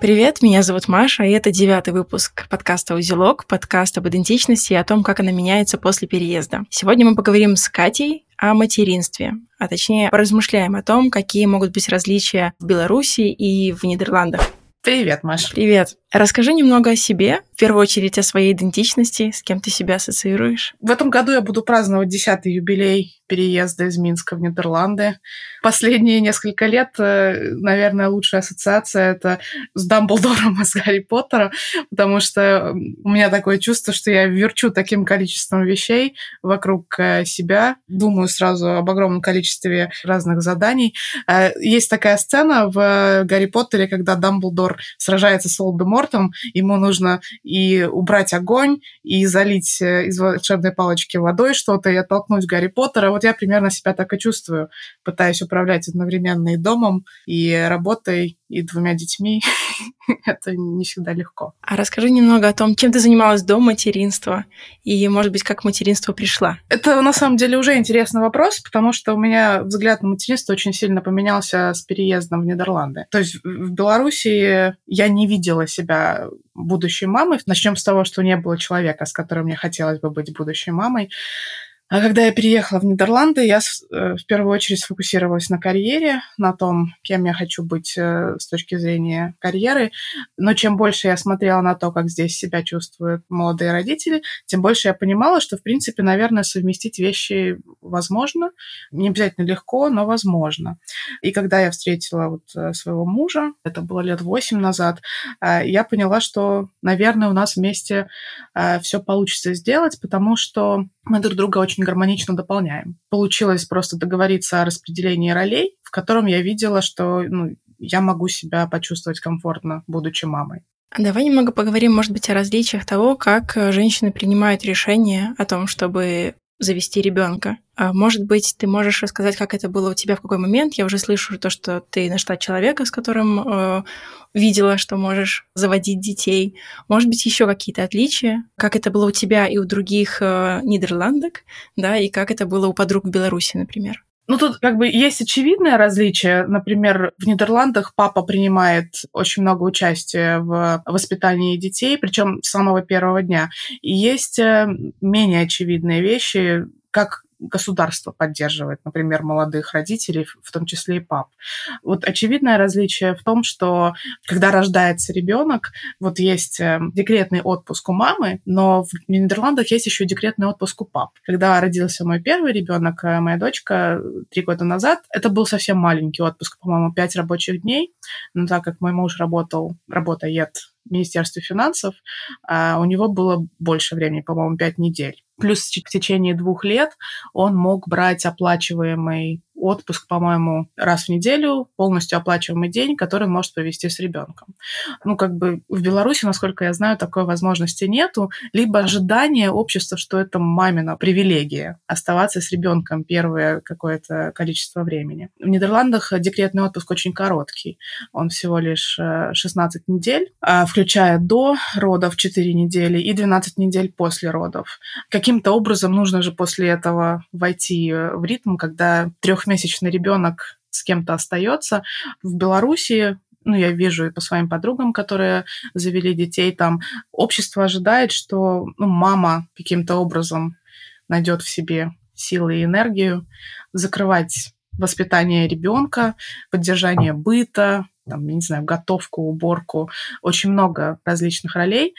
Привет, меня зовут Маша, и это девятый выпуск подкаста «Узелок», подкаст об идентичности и о том, как она меняется после переезда. Сегодня мы поговорим с Катей о материнстве, а точнее поразмышляем о том, какие могут быть различия в Беларуси и в Нидерландах. Привет, Маша. Привет. Расскажи немного о себе, в первую очередь о своей идентичности, с кем ты себя ассоциируешь. В этом году я буду праздновать десятый юбилей переезда из Минска в Нидерланды. Последние несколько лет, э, наверное, лучшая ассоциация это с Дамблдором и с Гарри Поттером, потому что у меня такое чувство, что я верчу таким количеством вещей вокруг э, себя, думаю сразу об огромном количестве разных заданий. Э, есть такая сцена в Гарри Поттере, когда Дамблдор сражается с Волдемортом, ему нужно и убрать огонь, и залить из волшебной палочки водой что-то, и оттолкнуть Гарри Поттера. Вот я примерно себя так и чувствую, пытаясь управлять одновременно и домом, и работой, и двумя детьми. Это не всегда легко. А расскажи немного о том, чем ты занималась до материнства, и, может быть, как материнство пришла. Это, на самом деле, уже интересный вопрос, потому что у меня взгляд на материнство очень сильно поменялся с переездом в Нидерланды. То есть в Беларуси я не видела себя будущей мамой. Начнем с того, что не было человека, с которым мне хотелось бы быть будущей мамой. А когда я переехала в Нидерланды, я э, в первую очередь сфокусировалась на карьере, на том, кем я хочу быть э, с точки зрения карьеры. Но чем больше я смотрела на то, как здесь себя чувствуют молодые родители, тем больше я понимала, что, в принципе, наверное, совместить вещи возможно. Не обязательно легко, но возможно. И когда я встретила вот э, своего мужа, это было лет восемь назад, я поняла, что, наверное, у нас вместе все получится сделать, потому что мы друг друга очень гармонично дополняем. Получилось просто договориться о распределении ролей, в котором я видела, что ну, я могу себя почувствовать комфортно, будучи мамой. Давай немного поговорим, может быть, о различиях того, как э, женщины принимают решение о том, чтобы завести ребенка. А может быть, ты можешь рассказать, как это было у тебя, в какой момент? Я уже слышу то, что ты нашла человека, с которым э, видела, что можешь заводить детей. Может быть, еще какие-то отличия? Как это было у тебя и у других э, нидерландок, да, и как это было у подруг в Беларуси, например? Ну, тут как бы есть очевидное различие. Например, в Нидерландах папа принимает очень много участия в воспитании детей, причем с самого первого дня. И есть э, менее очевидные вещи, как государство поддерживает, например, молодых родителей, в том числе и пап. Вот очевидное различие в том, что когда рождается ребенок, вот есть э, декретный отпуск у мамы, но в Нидерландах есть еще декретный отпуск у пап. Когда родился мой первый ребенок, э, моя дочка, три года назад, это был совсем маленький отпуск, по-моему, пять рабочих дней, но так как мой муж работал, работает Министерстве финансов, а у него было больше времени, по-моему, пять недель. Плюс в течение двух лет он мог брать оплачиваемый отпуск, по-моему, раз в неделю, полностью оплачиваемый день, который он может провести с ребенком. Ну, как бы в Беларуси, насколько я знаю, такой возможности нету, либо ожидание общества, что это мамина привилегия оставаться с ребенком первое какое-то количество времени. В Нидерландах декретный отпуск очень короткий, он всего лишь 16 э, недель, а, включая до родов 4 недели и 12 недель после родов. Каким-то образом нужно же после этого войти в ритм, когда трех трехмесячный ребенок с кем-то остается. В Беларуси ну, я вижу и по своим подругам, которые завели детей, там общество ожидает, что ну, мама каким-то образом найдет в себе силы и энергию закрывать воспитание ребенка, поддержание быта, там, не знаю, готовку, уборку, очень много различных ролей.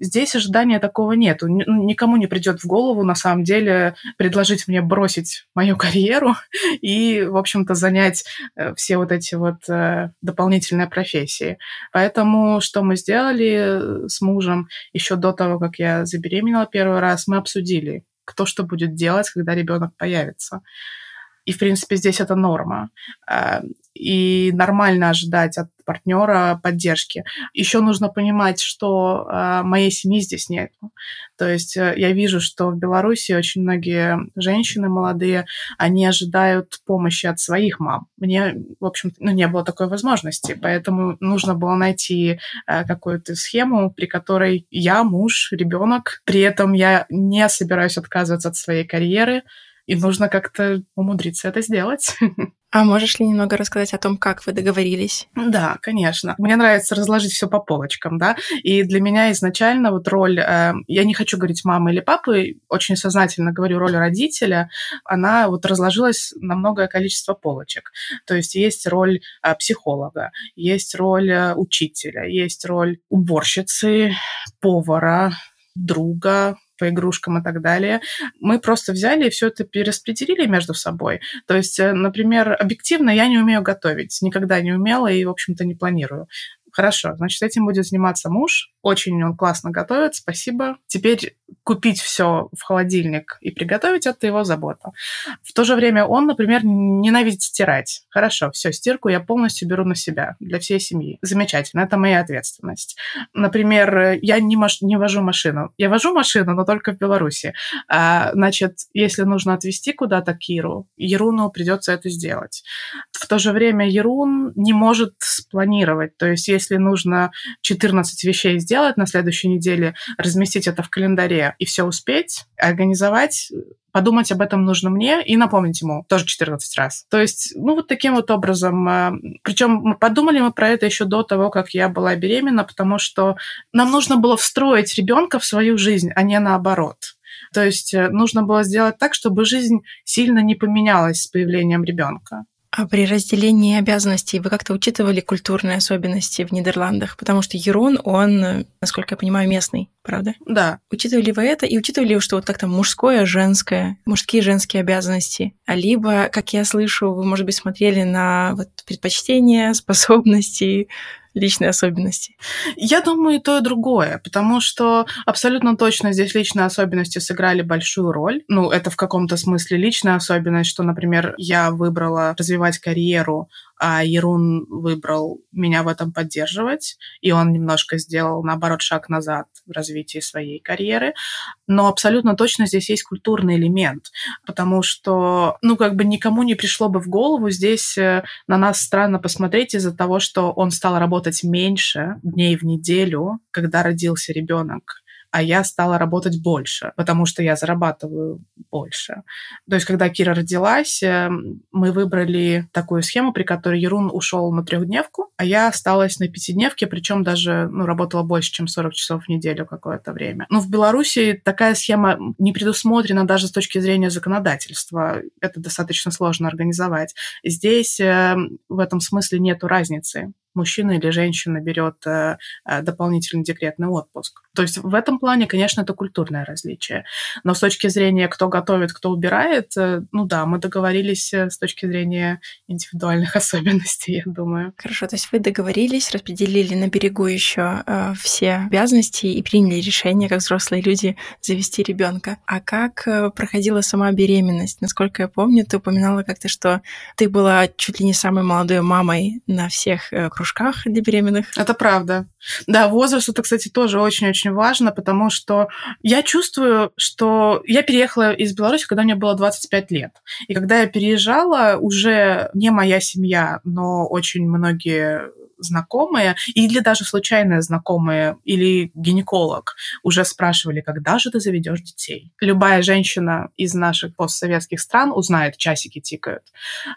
Здесь ожидания такого нет. Ну, никому не придет в голову, на самом деле, предложить мне бросить мою карьеру и, в общем-то, занять э, все вот эти вот э, дополнительные профессии. Поэтому что мы сделали с мужем еще до того, как я забеременела первый раз, мы обсудили, кто что будет делать, когда ребенок появится. И, в принципе, здесь это норма. А, и нормально ожидать от партнера поддержки. Еще нужно понимать, что э, моей семьи здесь нет. То есть э, я вижу, что в Беларуси очень многие женщины молодые, они ожидают помощи от своих мам. Мне, в общем, ну, не было такой возможности, поэтому нужно было найти э, какую-то схему, при которой я, муж, ребенок, при этом я не собираюсь отказываться от своей карьеры, и нужно как-то умудриться это сделать. А можешь ли немного рассказать о том, как вы договорились? Да, конечно. Мне нравится разложить все по полочкам, да. И для меня изначально вот роль, э, я не хочу говорить мамы или папы, очень сознательно говорю роль родителя, она вот разложилась на многое количество полочек. То есть есть роль э, психолога, есть роль э, учителя, есть роль уборщицы, повара, друга, по игрушкам и так далее. Мы просто взяли и все это перераспределили между собой. То есть, э, например, объективно я не умею готовить, никогда не умела и, в общем-то, не планирую. Хорошо, значит, этим будет заниматься муж. Очень он классно готовит, спасибо. Теперь купить все в холодильник и приготовить это его забота. В то же время он, например, ненавидит стирать. Хорошо, все, стирку я полностью беру на себя для всей семьи. Замечательно, это моя ответственность. Например, я не, маш... не вожу машину. Я вожу машину, но только в Беларуси. А, значит, если нужно отвезти куда-то Киру, Еруну придется это сделать. В то же время Ерун не может спланировать. То есть, если нужно 14 вещей сделать на следующей неделе, разместить это в календаре и все успеть, организовать, подумать об этом нужно мне и напомнить ему тоже 14 раз. То есть, ну, вот таким вот образом. Э, Причем подумали мы про это еще до того, как я была беременна, потому что нам нужно было встроить ребенка в свою жизнь, а не наоборот. То есть э, нужно было сделать так, чтобы жизнь сильно не поменялась с появлением ребенка. А при разделении обязанностей вы как-то учитывали культурные особенности в Нидерландах? Потому что Ерун, он, насколько я понимаю, местный, правда? Да. Учитывали вы это и учитывали, что вот как-то мужское, женское, мужские женские обязанности? А либо, как я слышу, вы, может быть, смотрели на вот предпочтения, способности, личные особенности? Я думаю, и то, и другое, потому что абсолютно точно здесь личные особенности сыграли большую роль. Ну, это в каком-то смысле личная особенность, что, например, я выбрала развивать карьеру а Ерун выбрал меня в этом поддерживать, и он немножко сделал, наоборот, шаг назад в развитии своей карьеры. Но абсолютно точно здесь есть культурный элемент, потому что, ну, как бы никому не пришло бы в голову здесь э, на нас странно посмотреть из-за того, что он стал работать меньше дней в неделю, когда родился ребенок а я стала работать больше, потому что я зарабатываю больше. То есть, когда Кира родилась, эм, мы выбрали такую схему, при которой Ерун ушел на трехдневку, а я осталась на пятидневке, причем даже ну, работала больше, чем 40 часов в неделю какое-то время. Но в Беларуси такая схема не предусмотрена даже с точки зрения законодательства. Это достаточно сложно организовать. Здесь эм, в этом смысле нету разницы мужчина или женщина берет э, э, дополнительный декретный отпуск. То есть в этом плане, конечно, это культурное различие. Но с точки зрения, кто готовит, кто убирает, э, ну да, мы договорились с точки зрения индивидуальных особенностей, я думаю. Хорошо, то есть вы договорились, распределили на берегу еще э, все обязанности и приняли решение, как взрослые люди, завести ребенка. А как проходила сама беременность? Насколько я помню, ты упоминала как-то, что ты была чуть ли не самой молодой мамой на всех кружках для беременных. Это правда. Да, возраст это, кстати, тоже очень-очень важно, потому что я чувствую, что я переехала из Беларуси, когда мне было 25 лет. И когда я переезжала, уже не моя семья, но очень многие знакомые или даже случайные знакомые или гинеколог уже спрашивали, когда же ты заведешь детей. Любая женщина из наших постсоветских стран узнает, часики тикают.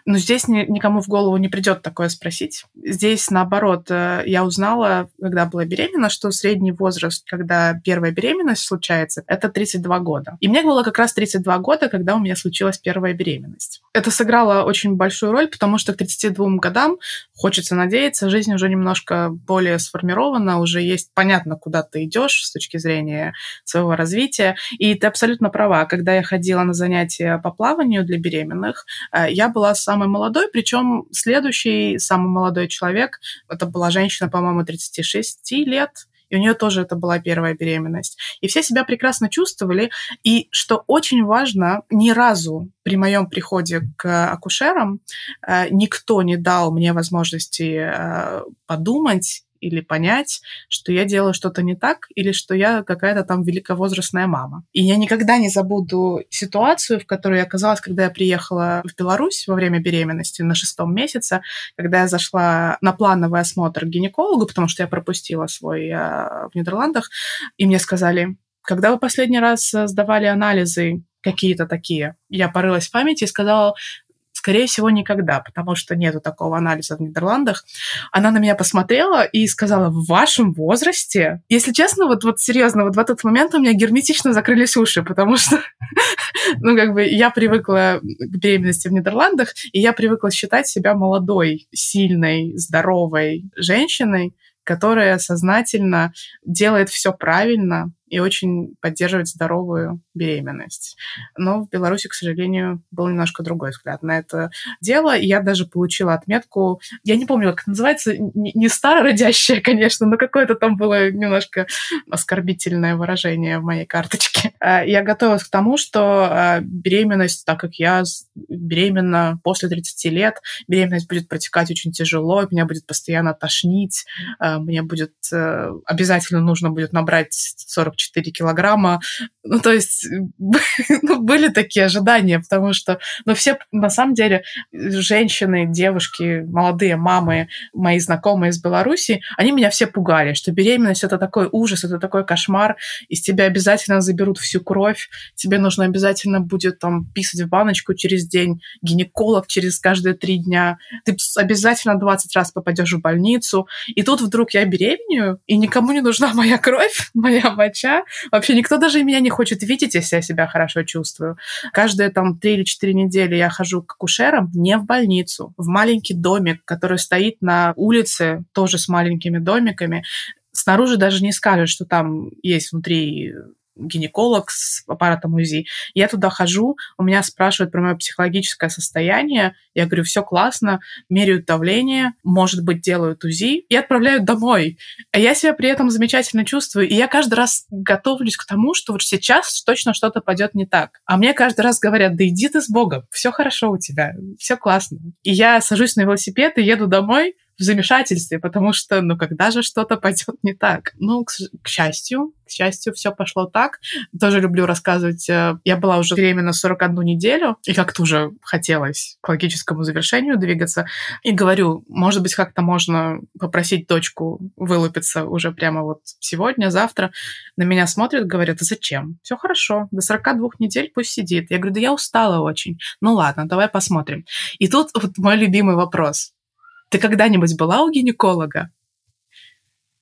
Но здесь ни, никому в голову не придет такое спросить. Здесь, наоборот, э, я узнала, когда была беременна, что средний возраст, когда первая беременность случается, это 32 года. И мне было как раз 32 года, когда у меня случилась первая беременность. Это сыграло очень большую роль, потому что к 32 годам, хочется надеяться, жизнь уже немножко более сформирована, уже есть понятно, куда ты идешь с точки зрения своего развития. И ты абсолютно права. Когда я ходила на занятия по плаванию для беременных, э, я была самой молодой, причем следующий самый молодой человек, это была женщина, по-моему, 36 лет, и у нее тоже это была первая беременность. И все себя прекрасно чувствовали. И что очень важно, ни разу при моем приходе к акушерам э, никто не дал мне возможности э, подумать или понять, что я делаю что-то не так, или что я какая-то там великовозрастная мама. И я никогда не забуду ситуацию, в которой я оказалась, когда я приехала в Беларусь во время беременности на шестом месяце, когда я зашла на плановый осмотр к гинекологу, потому что я пропустила свой э, в Нидерландах, и мне сказали, когда вы последний раз сдавали анализы какие-то такие? Я порылась в памяти и сказала, скорее всего, никогда, потому что нету такого анализа в Нидерландах. Она на меня посмотрела и сказала, в вашем возрасте? Если честно, вот, вот серьезно, вот в этот момент у меня герметично закрылись уши, потому что, ну, как бы я привыкла к беременности в Нидерландах, и я привыкла считать себя молодой, сильной, здоровой женщиной, которая сознательно делает все правильно, и очень поддерживать здоровую беременность. Но в Беларуси, к сожалению, был немножко другой взгляд на это дело. Я даже получила отметку, я не помню, как это называется, не старородящая, конечно, но какое-то там было немножко оскорбительное выражение в моей карточке. А, я готовилась к тому, что а, беременность, так как я беременна после 30 лет, беременность будет протекать очень тяжело, меня будет постоянно тошнить, а, мне будет э, обязательно нужно будет набрать 40 44 килограмма. Ну, то есть ну, были такие ожидания, потому что, ну, все, на самом деле, женщины, девушки, молодые мамы, мои знакомые из Беларуси, они меня все пугали, что беременность — это такой ужас, это такой кошмар, из тебя обязательно заберут всю кровь, тебе нужно обязательно будет там писать в баночку через день, гинеколог через каждые три дня, ты обязательно 20 раз попадешь в больницу, и тут вдруг я беременею, и никому не нужна моя кровь, моя моча, врача. Вообще никто даже меня не хочет видеть, если я себя хорошо чувствую. Каждые там три или четыре недели я хожу к акушерам не в больницу, в маленький домик, который стоит на улице, тоже с маленькими домиками. Снаружи даже не скажешь, что там есть внутри гинеколог с аппаратом УЗИ. Я туда хожу, у меня спрашивают про мое психологическое состояние. Я говорю, все классно, меряют давление, может быть, делают УЗИ и отправляют домой. А я себя при этом замечательно чувствую. И я каждый раз готовлюсь к тому, что вот сейчас точно что-то пойдет не так. А мне каждый раз говорят, да иди ты с Богом, все хорошо у тебя, все классно. И я сажусь на велосипед и еду домой, в замешательстве, потому что, ну, когда же что-то пойдет не так? Ну, к, к счастью, к счастью, все пошло так. Тоже люблю рассказывать. Э, я была уже беременна 41 неделю, и как-то уже хотелось к логическому завершению двигаться. И говорю, может быть, как-то можно попросить дочку вылупиться уже прямо вот сегодня, завтра. На меня смотрят, говорят, а зачем? Все хорошо, до 42 недель пусть сидит. Я говорю, да я устала очень. Ну ладно, давай посмотрим. И тут вот мой любимый вопрос. Ты когда-нибудь была у гинеколога?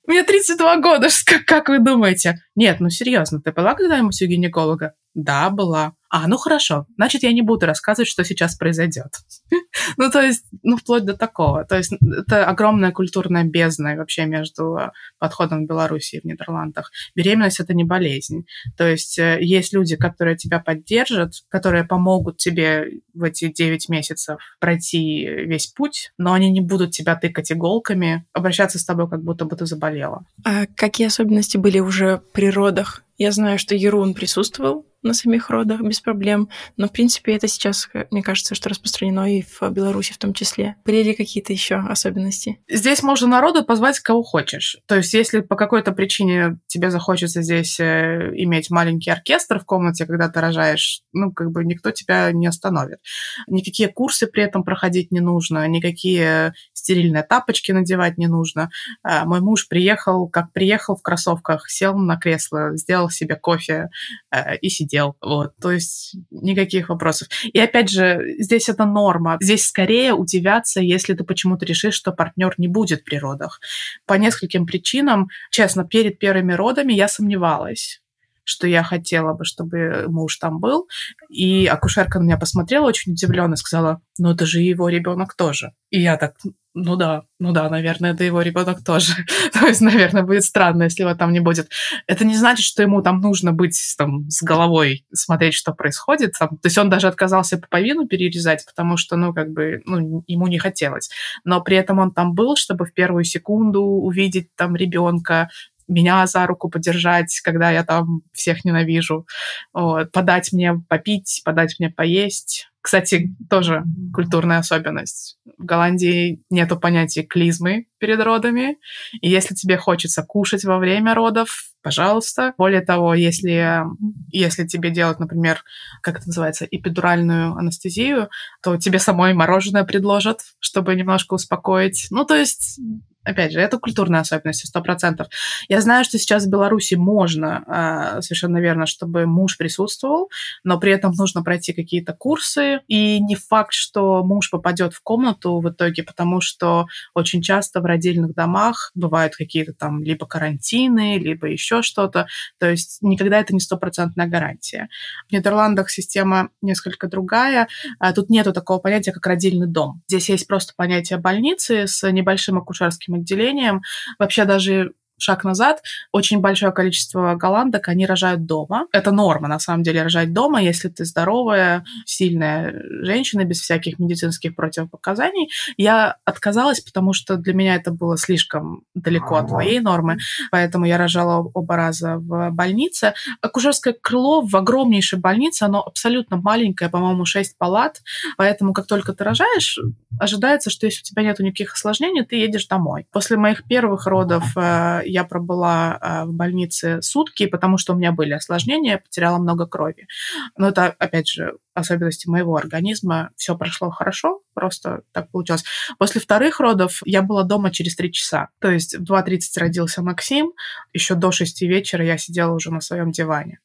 Мне 32 года, как, как вы думаете? Нет, ну серьезно, ты была когда-нибудь у гинеколога? Да, была. А, ну хорошо, значит, я не буду рассказывать, что сейчас произойдет. ну, то есть, ну, вплоть до такого. То есть, это огромная культурная бездна вообще между э, подходом в Беларуси и в Нидерландах. Беременность – это не болезнь. То есть, э, есть люди, которые тебя поддержат, которые помогут тебе в эти 9 месяцев пройти весь путь, но они не будут тебя тыкать иголками, обращаться с тобой, как будто бы ты заболела. А какие особенности были уже при родах? Я знаю, что Ерун присутствовал на самих родах без проблем, но, в принципе, это сейчас, мне кажется, что распространено и в Беларуси в том числе. Были ли какие-то еще особенности? Здесь можно народу позвать кого хочешь. То есть, если по какой-то причине тебе захочется здесь э, иметь маленький оркестр в комнате, когда ты рожаешь, ну, как бы никто тебя не остановит. Никакие курсы при этом проходить не нужно, никакие стерильные тапочки надевать не нужно. А, мой муж приехал, как приехал в кроссовках, сел на кресло, сделал себе кофе э, и сидел. Вот, то есть никаких вопросов. И опять же, здесь это норма. Здесь скорее удивятся, если ты почему-то решишь, что партнер не будет при родах. По нескольким причинам, честно, перед первыми родами я сомневалась что я хотела бы, чтобы муж там был. И акушерка на меня посмотрела очень удивленно и сказала, ну это же его ребенок тоже. И я так, ну да, ну да, наверное, это его ребенок тоже. То есть, наверное, будет странно, если его там не будет. Это не значит, что ему там нужно быть там с головой, смотреть, что происходит. Там. То есть он даже отказался пуповину перерезать, потому что, ну, как бы, ну, ему не хотелось. Но при этом он там был, чтобы в первую секунду увидеть там ребенка, меня за руку подержать, когда я там всех ненавижу, вот, подать мне попить, подать мне поесть. Кстати, тоже культурная особенность. В Голландии нету понятия клизмы перед родами, и если тебе хочется кушать во время родов, пожалуйста. Более того, если, если тебе делать, например, как это называется, эпидуральную анестезию, то тебе самой мороженое предложат, чтобы немножко успокоить. Ну, то есть опять же, это культурная особенность, сто процентов. Я знаю, что сейчас в Беларуси можно, а, совершенно верно, чтобы муж присутствовал, но при этом нужно пройти какие-то курсы, и не факт, что муж попадет в комнату в итоге, потому что очень часто в родильных домах бывают какие-то там либо карантины, либо еще что-то, то есть никогда это не стопроцентная гарантия. В Нидерландах система несколько другая, а тут нету такого понятия, как родильный дом. Здесь есть просто понятие больницы с небольшим акушерским отделением. Вообще даже шаг назад, очень большое количество голландок, они рожают дома. Это норма, на самом деле, рожать дома, если ты здоровая, сильная женщина, без всяких медицинских противопоказаний. Я отказалась, потому что для меня это было слишком далеко от моей нормы, поэтому я рожала оба раза в больнице. Акушерское крыло в огромнейшей больнице, оно абсолютно маленькое, по-моему, 6 палат, поэтому как только ты рожаешь, ожидается, что если у тебя нет никаких осложнений, ты едешь домой. После моих первых родов э, я пробыла э, в больнице сутки, потому что у меня были осложнения, я потеряла много крови. Но это, опять же, особенности моего организма. Все прошло хорошо, просто так получилось. После вторых родов я была дома через три часа. То есть в 2.30 родился Максим, еще до 6 вечера я сидела уже на своем диване.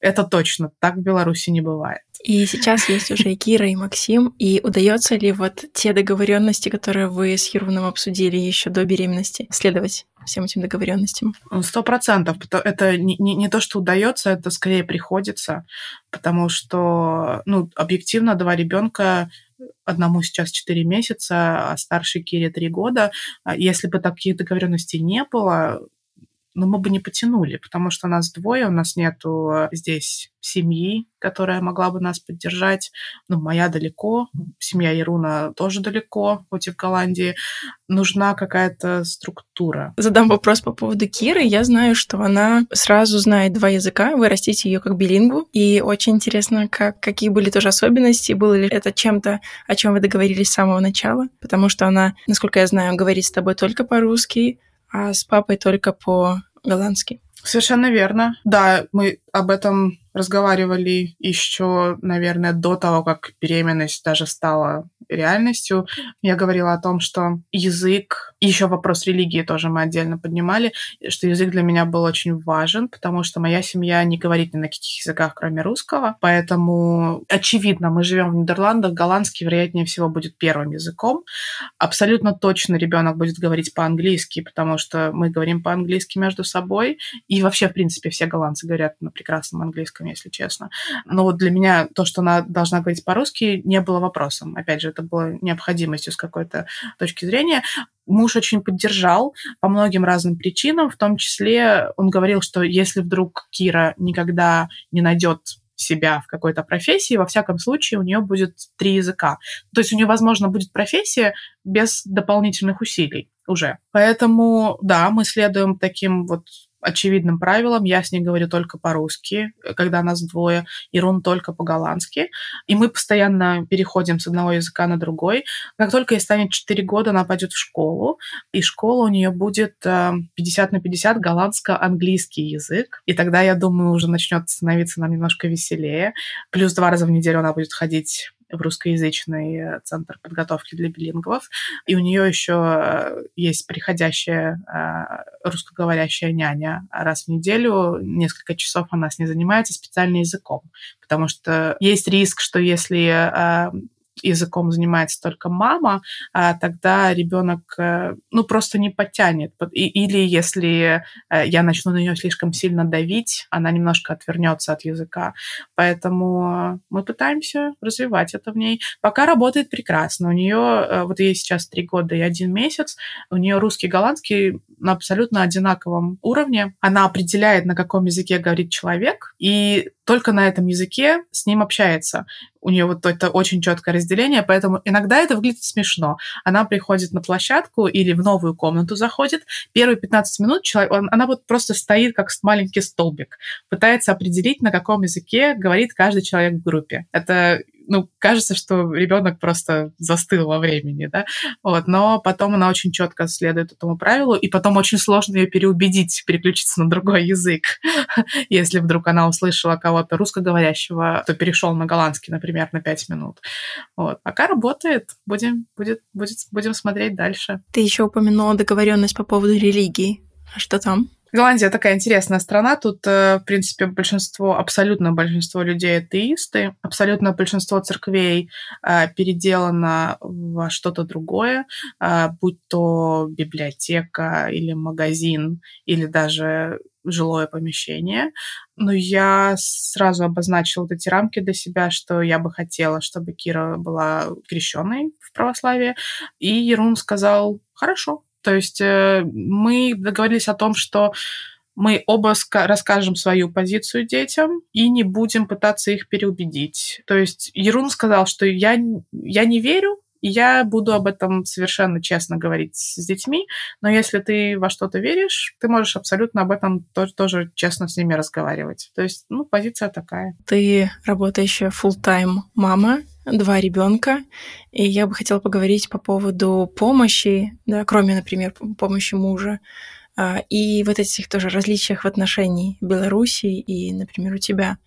Это точно, так в Беларуси не бывает. И сейчас есть уже и Кира, и Максим. И удается ли вот те договоренности, которые вы с Еруном обсудили еще до беременности, следовать всем этим договоренностям? Сто процентов. Это не, не, не то, что удается, это скорее приходится, потому что, ну, объективно, два ребенка одному сейчас 4 месяца, а старшей Кире 3 года. А если бы таких договоренностей не было, но мы бы не потянули, потому что нас двое, у нас нету э, здесь семьи, которая могла бы нас поддержать. Ну, моя далеко, семья Ируна тоже далеко, хоть и в Голландии. Нужна какая-то структура. Задам вопрос по поводу Киры. Я знаю, что она сразу знает два языка, вы растите ее как билингву. И очень интересно, как, какие были тоже особенности, было ли это чем-то, о чем вы договорились с самого начала, потому что она, насколько я знаю, говорит с тобой только по-русски, а с папой только по-голландски. Совершенно верно. Да, мы об этом разговаривали еще, наверное, до того, как беременность даже стала реальностью. Я говорила о том, что язык, еще вопрос религии тоже мы отдельно поднимали, что язык для меня был очень важен, потому что моя семья не говорит ни на каких языках, кроме русского. Поэтому, очевидно, мы живем в Нидерландах, голландский, вероятнее всего, будет первым языком. Абсолютно точно ребенок будет говорить по-английски, потому что мы говорим по-английски между собой. И вообще, в принципе, все голландцы говорят на прекрасном английском, если честно. Но вот для меня то, что она должна говорить по-русски, не было вопросом. Опять же, это было необходимостью с какой-то точки зрения. Муж очень поддержал по многим разным причинам, в том числе он говорил, что если вдруг Кира никогда не найдет себя в какой-то профессии, во всяком случае у нее будет три языка. То есть у нее, возможно, будет профессия без дополнительных усилий уже. Поэтому, да, мы следуем таким вот очевидным правилам. Я с ней говорю только по-русски, когда нас двое, Ирун только по-голландски. И мы постоянно переходим с одного языка на другой. Как только ей станет 4 года, она пойдет в школу, и школа у нее будет 50 э, на 50 голландско-английский язык. И тогда, я думаю, уже начнет становиться нам немножко веселее. Плюс два раза в неделю она будет ходить в русскоязычный центр подготовки для билингвов. И у нее еще есть приходящая э, русскоговорящая няня раз в неделю. Несколько часов она с ней занимается специальным языком. Потому что есть риск, что если языком занимается только мама, а тогда ребенок э, ну просто не потянет. Или если э, я начну на нее слишком сильно давить, она немножко отвернется от языка. Поэтому мы пытаемся развивать это в ней. Пока работает прекрасно. У нее, э, вот ей сейчас три года и один месяц, у нее русский, голландский на абсолютно одинаковом уровне. Она определяет, на каком языке говорит человек, и только на этом языке с ним общается. У нее вот это очень четкое разделение, поэтому иногда это выглядит смешно. Она приходит на площадку или в новую комнату заходит, первые 15 минут человек, он, она вот просто стоит как маленький столбик, пытается определить, на каком языке говорит каждый человек в группе. Это ну, кажется, что ребенок просто застыл во времени, да, вот, но потом она очень четко следует этому правилу, и потом очень сложно ее переубедить, переключиться на другой язык. Если вдруг она услышала кого-то русскоговорящего, кто перешел на голландский, например, на 5 минут. Вот. Пока работает, будем, будет, будет, будем смотреть дальше. Ты еще упомянула договоренность по поводу религии. А что там? Голландия такая интересная страна. Тут, э, в принципе, большинство, абсолютно большинство людей атеисты. Абсолютно большинство церквей э, переделано во что-то другое, э, будь то библиотека или магазин, или даже жилое помещение. Но я сразу обозначила вот эти рамки для себя, что я бы хотела, чтобы Кира была крещенной в православии. И Ерун сказал, хорошо, то есть э, мы договорились о том, что мы оба расскажем свою позицию детям и не будем пытаться их переубедить. То есть Ерун сказал, что я, я не верю, и я буду об этом совершенно честно говорить с детьми, но если ты во что-то веришь, ты можешь абсолютно об этом тоже, тоже честно с ними разговаривать. То есть, ну, позиция такая. Ты работающая full-time мама, два ребенка, и я бы хотела поговорить по поводу помощи, да, кроме, например, помощи мужа, а, и вот этих тоже различиях в отношении Беларуси и, например, у тебя,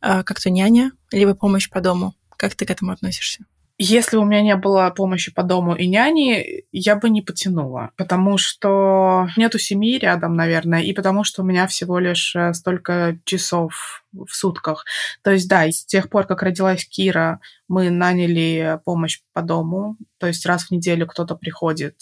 а, как то няня, либо помощь по дому. Как ты к этому относишься? Если у меня не было помощи по дому и няни, я бы не потянула, потому что нету семьи рядом, наверное, и потому что у меня всего лишь э, столько часов в сутках. То есть, да, с тех пор, как родилась Кира, мы наняли помощь по дому, то есть раз в неделю кто-то приходит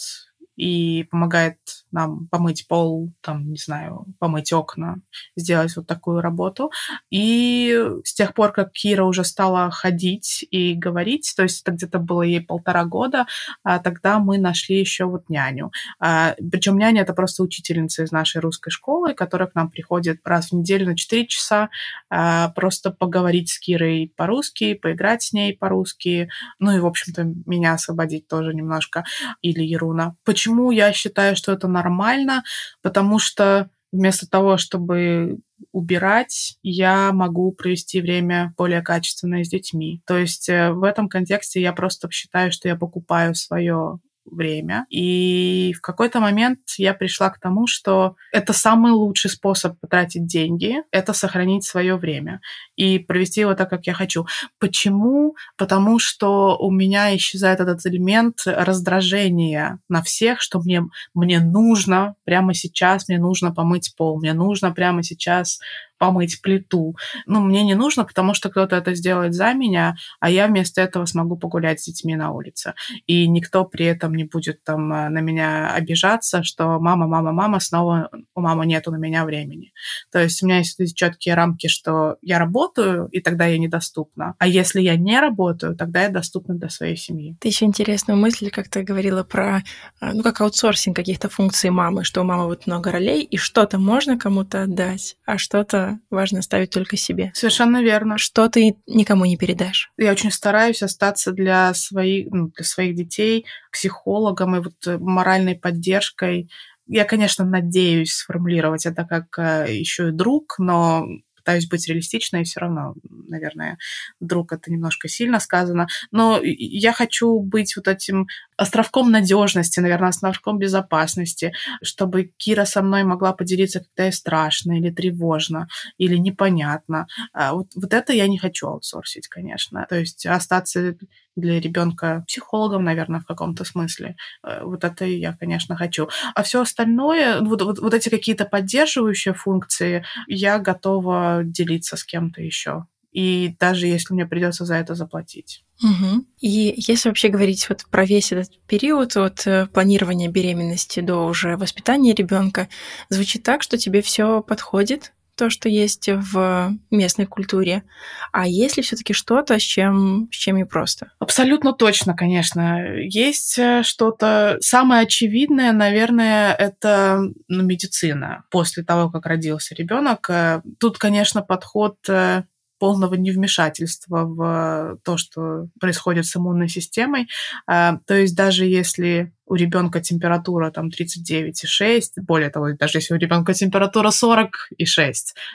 и помогает нам помыть пол, там, не знаю, помыть окна, сделать вот такую работу. И с тех пор, как Кира уже стала ходить и говорить, то есть это где-то было ей полтора года, а тогда мы нашли еще вот няню. А, причем няня это просто учительница из нашей русской школы, которая к нам приходит раз в неделю на 4 часа а, просто поговорить с Кирой по-русски, поиграть с ней по-русски, ну и, в общем-то, меня освободить тоже немножко, или Еруна. Почему я считаю, что это нормально? Нормально, потому что вместо того, чтобы убирать, я могу провести время более качественное с детьми. То есть э, в этом контексте я просто считаю, что я покупаю свое время. И в какой-то момент я пришла к тому, что это самый лучший способ потратить деньги, это сохранить свое время и провести его так, как я хочу. Почему? Потому что у меня исчезает этот элемент раздражения на всех, что мне, мне нужно прямо сейчас, мне нужно помыть пол, мне нужно прямо сейчас помыть плиту. Ну, мне не нужно, потому что кто-то это сделает за меня, а я вместо этого смогу погулять с детьми на улице. И никто при этом не будет там э, на меня обижаться, что мама, мама, мама, снова у мамы нету на меня времени. То есть у меня есть четкие рамки, что я работаю, и тогда я недоступна. А если я не работаю, тогда я доступна для своей семьи. Ты еще интересную мысль, как ты говорила про, э, ну, как аутсорсинг каких-то функций мамы, что у мамы вот много ролей, и что-то можно кому-то отдать, а что-то важно ставить только себе. Совершенно верно. Что ты никому не передашь. Я очень стараюсь остаться для своих, ну, для своих детей психологом и вот э, моральной поддержкой. Я, конечно, надеюсь сформулировать это как э, еще и друг, но пытаюсь быть реалистичной, все равно, наверное, друг это немножко сильно сказано. Но я хочу быть вот этим островком надежности, наверное, островком безопасности, чтобы Кира со мной могла поделиться, когда ей страшно или тревожно, или непонятно. А вот, вот это я не хочу аутсорсить, конечно. То есть остаться для ребенка психологом, наверное, в каком-то смысле. Э, вот это я, конечно, хочу. А все остальное, вот, вот, вот эти какие-то поддерживающие функции, я готова делиться с кем-то еще. И даже если мне придется за это заплатить. Угу. И если вообще говорить вот про весь этот период от э, планирования беременности до уже воспитания ребенка, звучит так, что тебе все подходит, то, что есть в местной культуре, а есть ли все-таки что-то, с чем, с чем не просто? Абсолютно точно, конечно. Есть э, что-то... Самое очевидное, наверное, это ну, медицина. После того, как родился ребенок, э, тут, конечно, подход э, полного невмешательства в то, что происходит с иммунной системой. То есть даже если у ребенка температура там 39,6, более того, даже если у ребенка температура 40,6,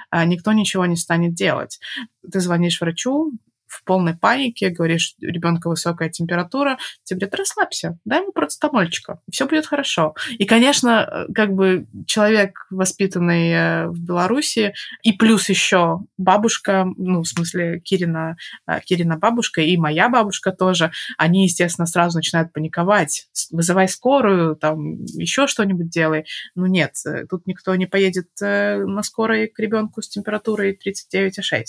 а, никто ничего не станет делать. Ты звонишь врачу, в полной панике, говоришь, у ребенка высокая температура, тебе говорят, расслабься, дай ему процетамольчика, все будет хорошо. И, конечно, как бы человек, воспитанный э, в Беларуси, и плюс еще бабушка, ну, в смысле, Кирина, э, Кирина бабушка и моя бабушка тоже, они, естественно, сразу начинают паниковать. Вызывай скорую, там, еще что-нибудь делай. Ну, нет, э, тут никто не поедет на скорой к ребенку с температурой 39,6.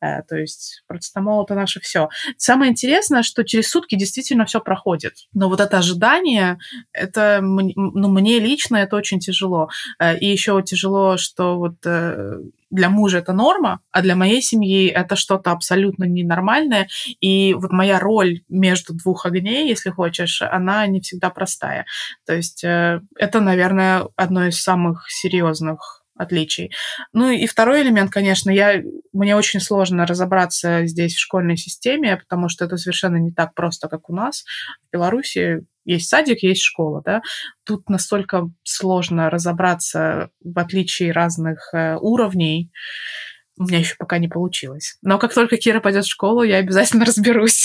То есть процетамол это наше все. Самое интересное, что через сутки действительно все проходит. Но вот это ожидание, это, ну, мне лично это очень тяжело. Э, и еще тяжело, что вот э, для мужа это норма, а для моей семьи это что-то абсолютно ненормальное. И вот моя роль между двух огней, если хочешь, она не всегда простая. То есть э, это, наверное, одно из самых серьезных отличий. Ну и второй элемент, конечно, я, мне очень сложно разобраться здесь в школьной системе, потому что это совершенно не так просто, как у нас. В Беларуси есть садик, есть школа, да. Тут настолько сложно разобраться в отличии разных э, уровней. У меня еще пока не получилось. Но как только Кира пойдет в школу, я обязательно разберусь.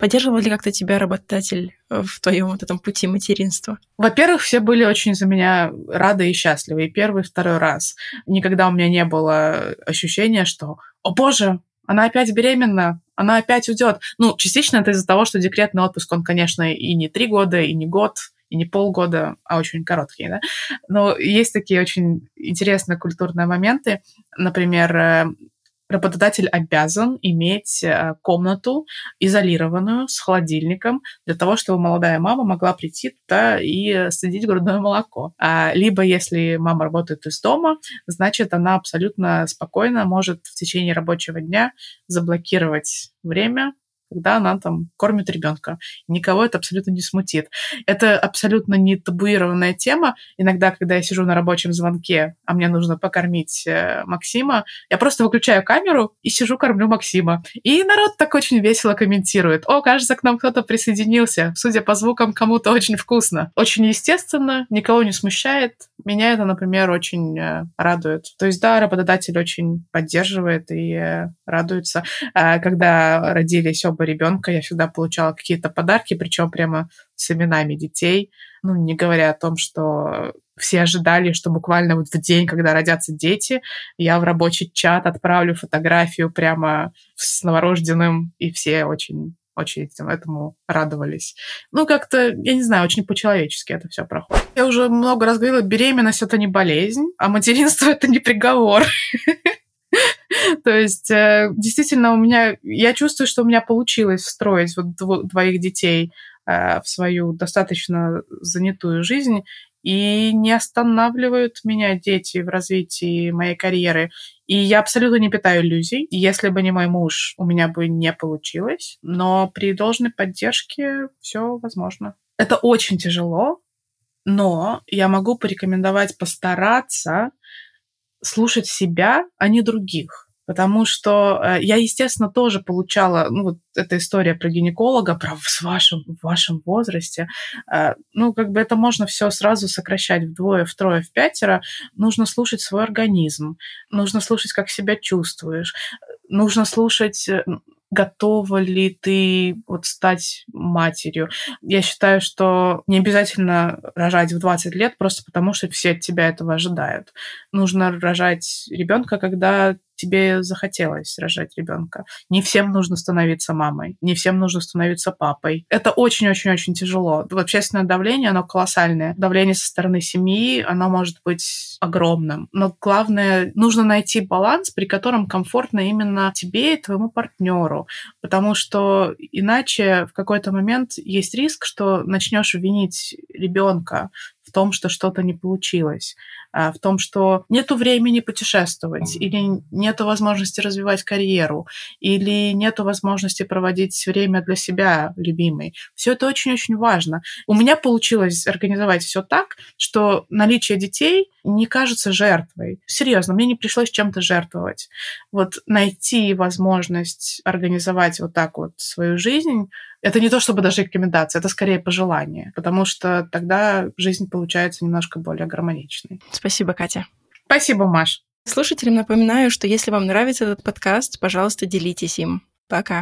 Поддерживал ли как-то тебя работодатель в твоем вот этом пути материнства? Во-первых, все были очень за меня рады и счастливы. И первый, и второй раз. Никогда у меня не было ощущения, что «О боже, она опять беременна, она опять уйдет. Ну, частично это из-за того, что декретный отпуск, он, конечно, и не три года, и не год, и не полгода, а очень короткие, да. Но есть такие очень интересные культурные моменты. Например, э, работодатель обязан иметь э, комнату изолированную с холодильником для того, чтобы молодая мама могла прийти туда и садить грудное молоко. А, либо если мама работает из дома, значит, она абсолютно спокойно может в течение рабочего дня заблокировать время, когда она там кормит ребенка. Никого это абсолютно не смутит. Это абсолютно не табуированная тема. Иногда, когда я сижу на рабочем звонке, а мне нужно покормить э, Максима, я просто выключаю камеру и сижу, кормлю Максима. И народ так очень весело комментирует. О, кажется, к нам кто-то присоединился. Судя по звукам, кому-то очень вкусно. Очень естественно, никого не смущает. Меня это, например, очень э, радует. То есть, да, работодатель очень поддерживает и э, радуется. А когда родились оба ребенка, я всегда получала какие-то подарки, причем прямо с именами детей. Ну, не говоря о том, что все ожидали, что буквально вот в день, когда родятся дети, я в рабочий чат отправлю фотографию прямо с новорожденным, и все очень очень этому радовались. Ну, как-то, я не знаю, очень по-человечески это все проходит. Я уже много раз говорила, беременность — это не болезнь, а материнство — это не приговор. То есть, э, действительно, у меня, я чувствую, что у меня получилось встроить вот двоих детей э, в свою достаточно занятую жизнь, и не останавливают меня дети в развитии моей карьеры. И я абсолютно не питаю иллюзий. Если бы не мой муж, у меня бы не получилось. Но при должной поддержке все возможно. Это очень тяжело, но я могу порекомендовать постараться слушать себя, а не других. Потому что э, я, естественно, тоже получала, ну, вот эта история про гинеколога, про в вашем, в вашем возрасте. Э, ну, как бы это можно все сразу сокращать вдвое, втрое, в пятеро. Нужно слушать свой организм, нужно слушать, как себя чувствуешь, нужно слушать э, готова ли ты вот стать матерью. Я считаю, что не обязательно рожать в 20 лет просто потому, что все от тебя этого ожидают. Нужно рожать ребенка, когда тебе захотелось рожать ребенка. Не всем нужно становиться мамой, не всем нужно становиться папой. Это очень-очень-очень тяжело. Общественное давление, оно колоссальное. Давление со стороны семьи, оно может быть огромным. Но главное, нужно найти баланс, при котором комфортно именно тебе и твоему партнеру. Потому что иначе в какой-то момент есть риск, что начнешь винить ребенка в том, что что-то не получилось, а, в том, что нету времени путешествовать, или нету возможности развивать карьеру, или нету возможности проводить время для себя любимой. Все это очень-очень важно. У меня получилось организовать все так, что наличие детей не кажется жертвой. Серьезно, мне не пришлось чем-то жертвовать. Вот найти возможность организовать вот так вот свою жизнь это не то чтобы даже рекомендация, это скорее пожелание, потому что тогда жизнь получается немножко более гармоничной. Спасибо, Катя. Спасибо, Маш. Слушателям напоминаю, что если вам нравится этот подкаст, пожалуйста, делитесь им. Пока.